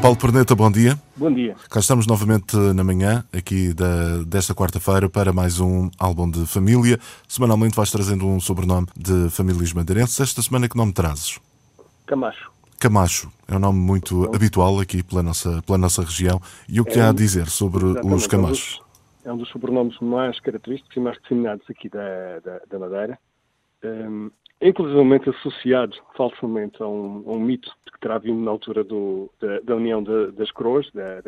Paulo Perneta, bom dia. Bom dia. Cá estamos novamente na manhã, aqui da, desta quarta-feira, para mais um álbum de família. Semanalmente vais trazendo um sobrenome de famílias madeirenses. Esta semana que nome trazes? Camacho. Camacho. É um nome muito habitual aqui pela nossa, pela nossa região. E o que é há a dizer sobre os Camachos? É um dos sobrenomes mais característicos e mais disseminados aqui da, da, da Madeira. Um, inclusivamente associado falsamente a um, a um, mito que terá vindo na altura do, da, da, União de, das Croas, da,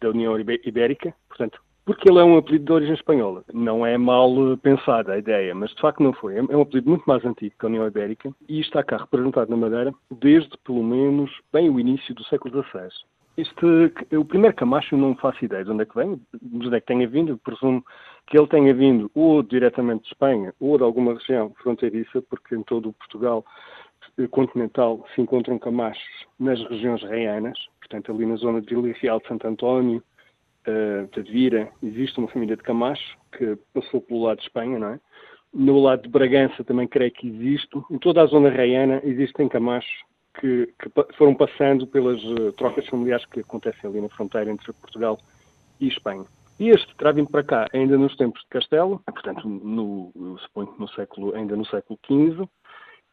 da, União Ibérica, portanto, porque ele é um apelido de origem espanhola. Não é mal pensada a ideia, mas de facto não foi. É, é um apelido muito mais antigo que a União Ibérica e está cá representado na Madeira desde pelo menos bem o início do século XVI. Este, o primeiro Camacho não faço ideia de onde é que vem, de onde é que tenha vindo, presumo que ele tenha vindo ou diretamente de Espanha ou de alguma região fronteiriça, porque em todo o Portugal continental se encontram camachos nas regiões reianas, portanto ali na zona de Vila Real de Santo António, uh, de Advira, existe uma família de camachos que passou pelo lado de Espanha, não é? No lado de Bragança também creio que existe. Em toda a zona reiana existem camachos que, que, foram passando pelas uh, trocas familiares que acontecem ali na fronteira entre Portugal e Espanha. E este terá vindo para cá ainda nos tempos de Castelo, portanto, no, suponho no século, ainda no século XV,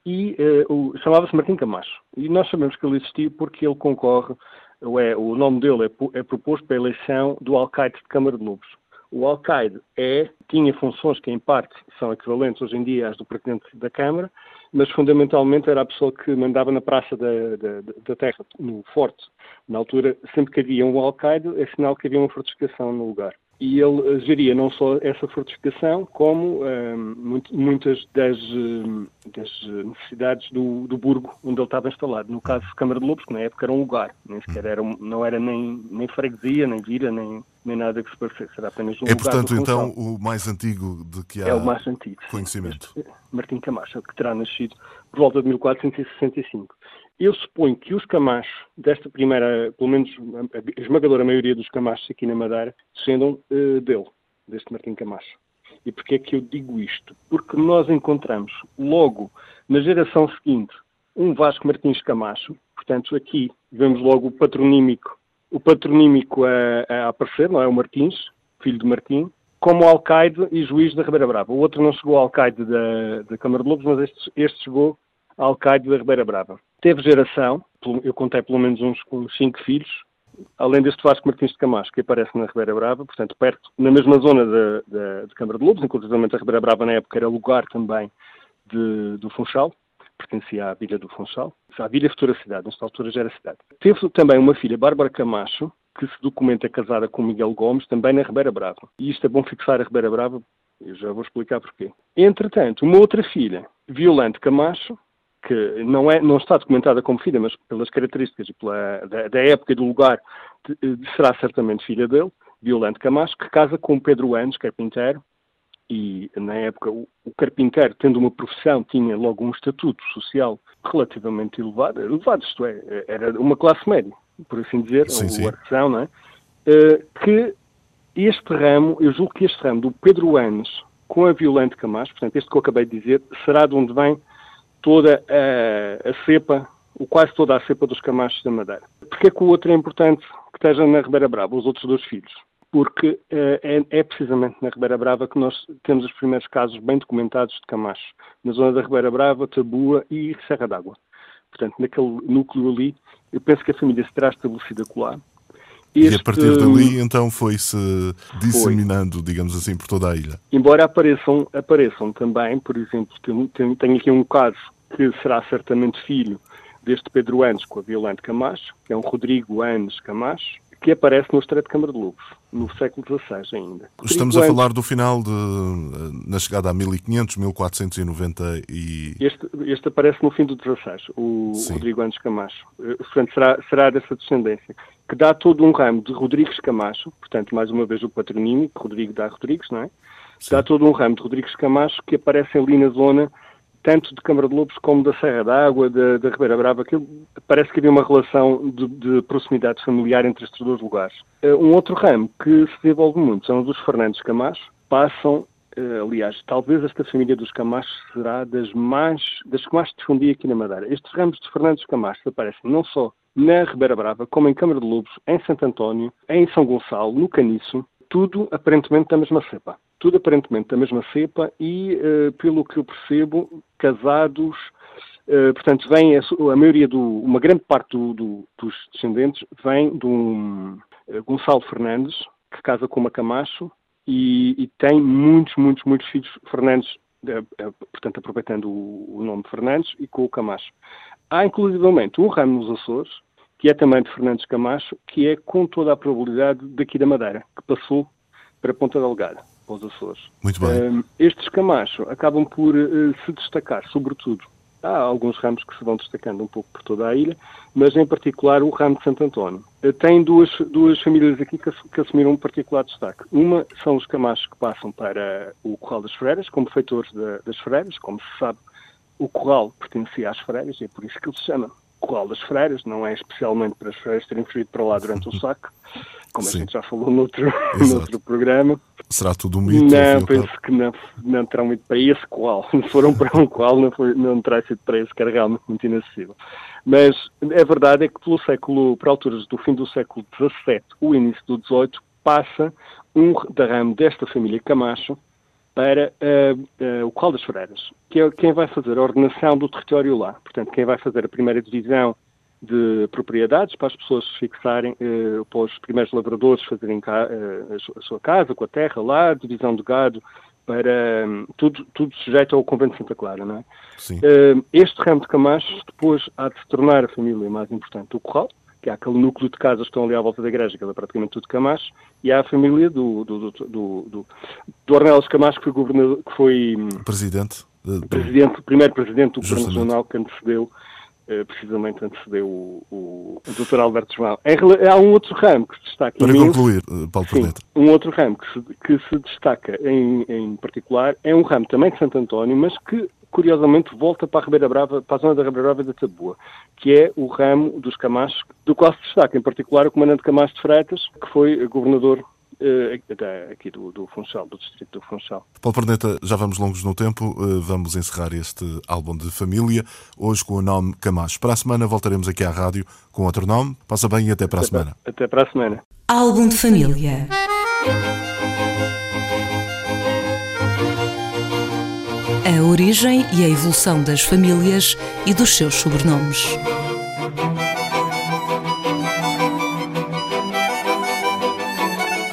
e uh, chamava-se Martim Camacho. E nós sabemos que ele existiu porque ele concorre, é, o nome dele é, é proposto para a eleição do alcaide de Câmara de Lobos. O alcaide é, tinha funções que, em parte, são equivalentes hoje em dia às do Presidente da Câmara, mas fundamentalmente era a pessoa que mandava na Praça da, da, da Terra, no Forte. Na altura, sempre que havia um alcaide, é sinal que havia uma fortificação no lugar e ele geria não só essa fortificação, como um, muitas das, um, das, necessidades do, do burgo onde ele estava instalado. No caso Câmara de Lobos, que na época era um lugar, nem sequer era, não era nem, nem freguesia, nem vira, nem, nem nada que se parecesse, era apenas um é, lugar. É, portanto, então, o mais antigo de que há é o mais antigo, conhecimento. Martim Camacho, que terá nascido por volta de 1465. Eu suponho que os camachos desta primeira, pelo menos a esmagadora maioria dos camachos aqui na Madeira, descendam uh, dele, deste Martim Camacho. E porquê é que eu digo isto? Porque nós encontramos logo na geração seguinte um Vasco Martins Camacho, portanto aqui vemos logo o patronímico, o patronímico a, a aparecer, não é? O Martins, filho de Martim, como alcaide e juiz da Ribeira Brava. O outro não chegou ao alcaide da, da Câmara de Lobos, mas este, este chegou alcaide da Ribeira Brava. Teve geração, eu contei pelo menos uns, uns cinco filhos, além deste Vasco Martins de Camacho, que aparece na Ribeira Brava, portanto, perto, na mesma zona de, de Câmara de Lobos, inclusive a Ribeira Brava na época era lugar também de, do Funchal, pertencia à Vila do Funchal, à Vila Futura Cidade, nesta altura já era cidade. Teve também uma filha, Bárbara Camacho, que se documenta casada com Miguel Gomes, também na Ribeira Brava. E isto é bom fixar a Ribeira Brava, eu já vou explicar porquê. Entretanto, uma outra filha, Violante Camacho, que não, é, não está documentada como filha, mas pelas características e pela, da, da época e do lugar, será certamente filha dele, Violante Camacho, que casa com Pedro Anos, carpinteiro, e na época o, o, carpinteiro, tendo uma profissão, tinha logo um estatuto social relativamente elevado, elevado, isto é, era uma classe média, por assim dizer, sim, o sim. artesão, não é? Uh, que este ramo, eu julgo que este ramo do Pedro Anos com a Violante Camacho, portanto, este que eu acabei de dizer, será de onde vem toda a, a cepa, quase toda a cepa dos camachos da Madeira. Porquê que o outro é importante que esteja na Ribeira Brava, os outros dois filhos? Porque uh, é, é, precisamente na Ribeira Brava que nós temos os primeiros casos bem documentados de camachos, na zona da Ribeira Brava, Tabua e Serra d'Água. Portanto, naquele núcleo ali, eu penso que a família se terá estabelecida lá. Este, e a partir dali, então, foi-se disseminando, foi. digamos assim, por toda a ilha. Embora apareçam, apareçam também, por exemplo, tenho, tenho aqui um caso que será certamente filho deste Pedro Anes com a Violante Camacho, que é um Rodrigo Anes Camacho, que aparece no Estreito de Câmara de Lobos, no século XVI ainda. Estamos Rodrigo a falar do final de. na chegada a 1500, 1490 e. Este, este aparece no fim do XVI, o Sim. Rodrigo Anes Camacho. Eh, portanto, será, será dessa descendência. que dá todo um ramo de Rodrigues Camacho, portanto, mais uma vez o patronímico, Rodrigo dá Rodrigues, não é? Sim. Dá todo um ramo de Rodrigues Camacho que aparece ali na zona tanto de Câmara de Lobos como da Serra da Água, da, da Ribeira Brava, parece que havia uma relação de, de, proximidade familiar entre estes dois lugares. Uh, um outro ramo que se desenvolve muito são os dos Fernandes Camacho, passam, uh, aliás, talvez esta família dos Camacho será das mais, das que mais difundia aqui na Madeira. Estes ramos de Fernandes Camacho aparecem não só na Ribeira Brava, como em Câmara de Lobos, em Santo António, em São Gonçalo, no Caniço, tudo aparentemente da mesma cepa tudo aparentemente da mesma cepa e, uh, pelo que eu percebo, casados. Uh, portanto, vem a, a, maioria do, uma grande parte do, do, dos descendentes vem de um uh, Gonçalo Fernandes, que casa com uma Camacho e, e tem muitos, muitos, muitos filhos Fernandes, portanto, aproveitando o, o, nome Fernandes e com o Camacho. Há, inclusivamente, um ramo nos Açores, que é também de Fernandes Camacho, que é, com toda a probabilidade, daqui da Madeira, que passou para Ponta Delgada para os Açores. Muito bem. estes Camacho acabam por uh, se destacar, sobretudo. Há alguns ramos que se vão destacando um pouco por toda a ilha, mas em particular o ramo de Santo António. Uh, tem duas, duas famílias aqui que, que, assumiram um particular destaque. Uma são os Camachos que passam para o Corral das Freiras, como feitores de, das Freiras. Como se sabe, o Corral pertencia às Freiras, e é por isso que ele se chama Corral das Freiras, não é especialmente para as Freiras terem fugido para lá durante o saco como Sim. a gente já falou noutro, noutro programa. Será tudo um mito? Não, penso que não, não terão muito para esse qual. Se foram para um qual, não, foi, não terá sido para esse, que era realmente muito inacessível. Mas a verdade é que pelo século, para alturas do fim do século XVII, o início do XVIII, passa um derrame desta família Camacho para uh, uh, o Qual das Freiras, que é quem vai fazer a ordenação do território lá. Portanto, quem vai fazer a primeira divisão de propriedades para as pessoas fixarem, eh, para os primeiros lavradores fazerem eh, a sua casa com a terra lá, divisão de gado, para um, tudo, tudo sujeito ao convento de Santa Clara, não é? Sim. Uh, este ramo de Camacho depois há de se tornar a família mais importante do Corral, que há aquele núcleo de casas que estão ali à volta da igreja, que é praticamente tudo Camacho, e há a família do, do, do, do, do, do Ornelas Camacho, que foi, governador, que foi hum, presidente, de, presidente, primeiro presidente do Governo Regional, que antecedeu eh, precisamente antecedeu o, o, o Dr. Alberto João. há um outro ramo que se destaca Para imenso, concluir, eh, Paulo sim, um outro ramo que se, que se destaca em, em, particular é um ramo também de Santo António, mas que curiosamente volta para a Ribeira Brava, para a zona da Ribeira Brava da Taboa, que é o ramo dos Camachos, do qual se destaca em particular o comandante Camacho de Freitas, que foi governador aqui do, do Funchal, do distrito do Funchal. Paulo Perneta, já vamos longos no tempo, uh, vamos encerrar este álbum de família, hoje com o nome Camacho. Para a semana voltaremos aqui à rádio com outro nome. Passa bem e até para a semana. Até para a semana. Álbum de família. A origem e a evolução das famílias e dos seus sobrenomes.